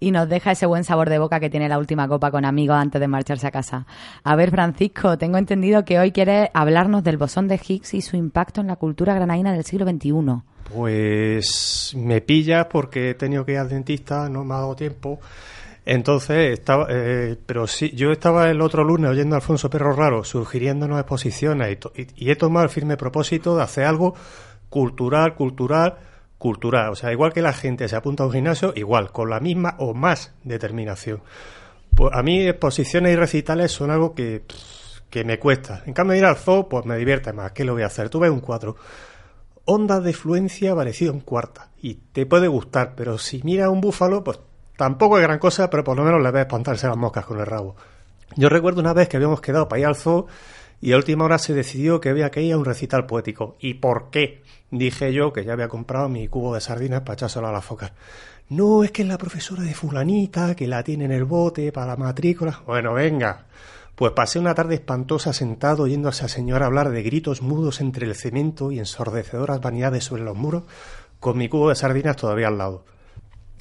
y nos deja ese buen sabor de boca que tiene la última copa con amigos antes de marcharse a casa. A ver, Francisco, tengo entendido que hoy quieres hablarnos del bosón de Higgs y su impacto en la cultura granaína del siglo XXI. Pues me pillas porque he tenido que ir al dentista, no me ha dado tiempo. Entonces, estaba, eh, pero sí, yo estaba el otro lunes oyendo a Alfonso Perro Raro sugiriéndonos exposiciones y, y- y he tomado el firme propósito de hacer algo cultural, cultural, cultural. O sea, igual que la gente se apunta a un gimnasio, igual, con la misma o más determinación. Pues a mí exposiciones y recitales son algo que, que me cuesta. En cambio, ir al zoo, pues me divierte más. ¿Qué lo voy a hacer? Tú ves un cuadro ondas de fluencia parecido en cuarta. Y te puede gustar, pero si miras un búfalo, pues tampoco es gran cosa, pero por lo menos le ves espantarse las moscas con el rabo. Yo recuerdo una vez que habíamos quedado para ir al zoo y a última hora se decidió que había que ir a un recital poético. ¿Y por qué? Dije yo que ya había comprado mi cubo de sardinas para echárselo a la foca. No, es que es la profesora de fulanita, que la tiene en el bote para la matrícula. Bueno, venga. Pues pasé una tarde espantosa sentado oyendo a esa señora hablar de gritos mudos entre el cemento y ensordecedoras vanidades sobre los muros, con mi cubo de sardinas todavía al lado.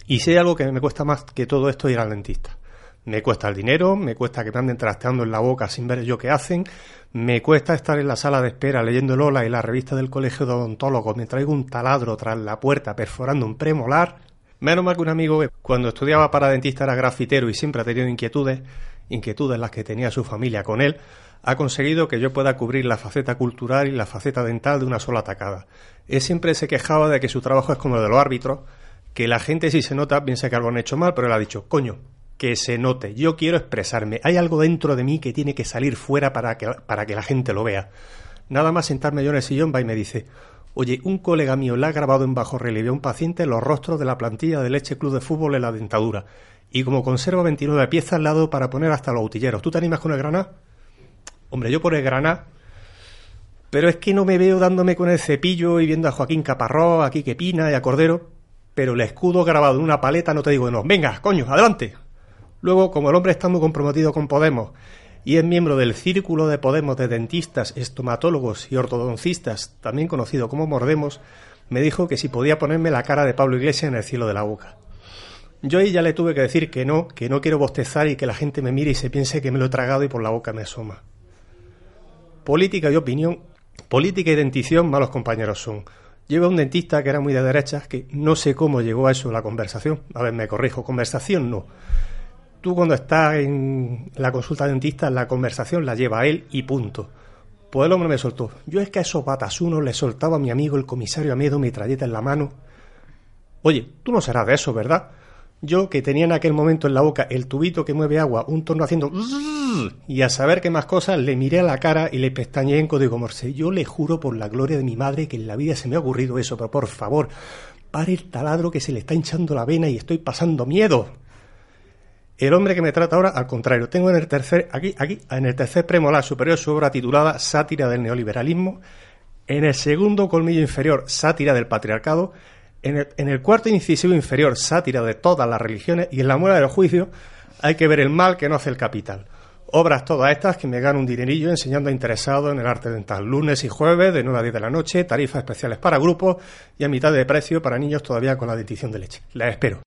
Y si hay algo que me cuesta más que todo esto ir al dentista. Me cuesta el dinero, me cuesta que me anden trasteando en la boca sin ver yo qué hacen, me cuesta estar en la sala de espera leyendo el Ola y la revista del colegio de odontólogos, me traigo un taladro tras la puerta perforando un premolar. Menos mal que un amigo, cuando estudiaba para dentista, era grafitero y siempre ha tenido inquietudes, inquietudes las que tenía su familia con él, ha conseguido que yo pueda cubrir la faceta cultural y la faceta dental de una sola tacada. Él siempre se quejaba de que su trabajo es como el de los árbitros, que la gente si se nota piensa que algo han hecho mal, pero él ha dicho, coño, que se note, yo quiero expresarme, hay algo dentro de mí que tiene que salir fuera para que, para que la gente lo vea. Nada más sentarme yo en el sillón va y me dice, oye, un colega mío le ha grabado en bajo relieve a un paciente los rostros de la plantilla del Leche Club de Fútbol en la dentadura, y como conserva 29 piezas al lado para poner hasta los utilleros, ¿tú te animas con el graná? Hombre, yo por el graná pero es que no me veo dándome con el cepillo y viendo a Joaquín Caparrós, a Quique Pina y a Cordero. Pero el escudo grabado en una paleta no te digo no. Venga, coño, adelante. Luego, como el hombre está muy comprometido con Podemos y es miembro del Círculo de Podemos de Dentistas, Estomatólogos y Ortodoncistas, también conocido como Mordemos, me dijo que si podía ponerme la cara de Pablo Iglesias en el cielo de la boca. Yo ahí ya le tuve que decir que no, que no quiero bostezar y que la gente me mire y se piense que me lo he tragado y por la boca me asoma. Política y opinión, política y dentición, malos compañeros son. Lleva un dentista que era muy de derechas, que no sé cómo llegó a eso la conversación. A ver, me corrijo, conversación no. Tú cuando estás en la consulta de dentista, la conversación la lleva él y punto. Pues el hombre me soltó. Yo es que a esos batasunos le soltaba a mi amigo el comisario Amedo metralleta en la mano. Oye, tú no serás de eso, ¿verdad? Yo, que tenía en aquel momento en la boca el tubito que mueve agua, un torno haciendo... Y a saber qué más cosas, le miré a la cara y le pestañeé en código morse. Yo le juro por la gloria de mi madre que en la vida se me ha ocurrido eso, pero por favor, pare el taladro que se le está hinchando la vena y estoy pasando miedo. El hombre que me trata ahora, al contrario, tengo en el tercer, aquí, aquí, en el tercer premolar superior su obra titulada Sátira del neoliberalismo, en el segundo colmillo inferior, Sátira del patriarcado, en el, cuarto incisivo inferior, Sátira de todas las religiones, y en la muela del juicio hay que ver el mal que no hace el capital. Obras todas estas que me gano un dinerillo enseñando a interesados en el arte dental. Lunes y jueves de 9 a 10 de la noche, tarifas especiales para grupos y a mitad de precio para niños todavía con la dentición de leche. Les espero.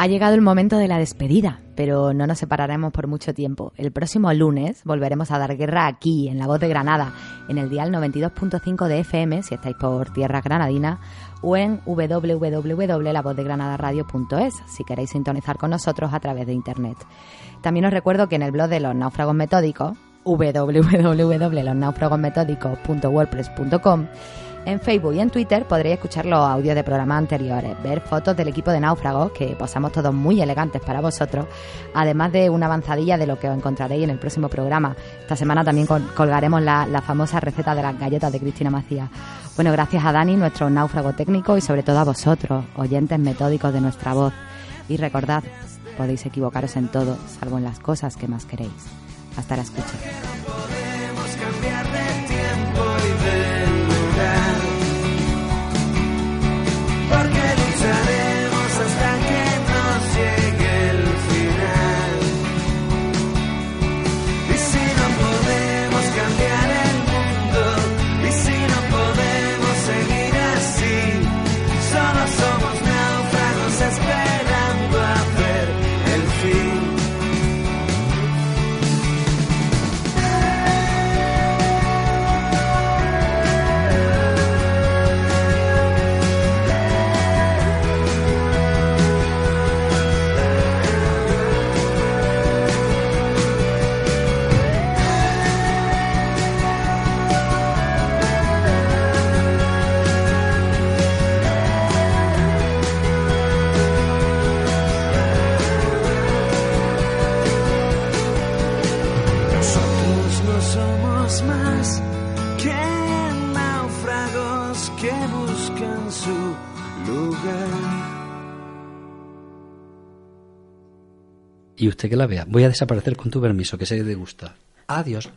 Ha llegado el momento de la despedida, pero no nos separaremos por mucho tiempo. El próximo lunes volveremos a dar guerra aquí, en La Voz de Granada, en el dial 92.5 de FM, si estáis por tierra granadina, o en www.lavozdeGranadaradio.es, si queréis sintonizar con nosotros a través de Internet. También os recuerdo que en el blog de los náufragos metódicos, www.losnaufragosmetódicos.wordpress.com, en Facebook y en Twitter podréis escuchar los audios de programas anteriores, ver fotos del equipo de náufragos, que posamos todos muy elegantes para vosotros, además de una avanzadilla de lo que os encontraréis en el próximo programa. Esta semana también col- colgaremos la, la famosa receta de las galletas de Cristina Macías. Bueno, gracias a Dani, nuestro náufrago técnico, y sobre todo a vosotros, oyentes metódicos de nuestra voz. Y recordad, podéis equivocaros en todo, salvo en las cosas que más queréis. Hasta la escucha. Y usted que la vea. Voy a desaparecer con tu permiso, que que te gusta. Adiós.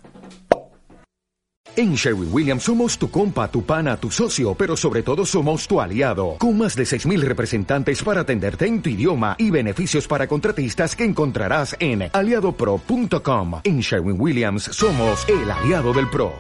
En Sherwin Williams somos tu compa, tu pana, tu socio, pero sobre todo somos tu aliado, con más de 6.000 representantes para atenderte en tu idioma y beneficios para contratistas que encontrarás en aliadopro.com. En Sherwin Williams somos el aliado del PRO.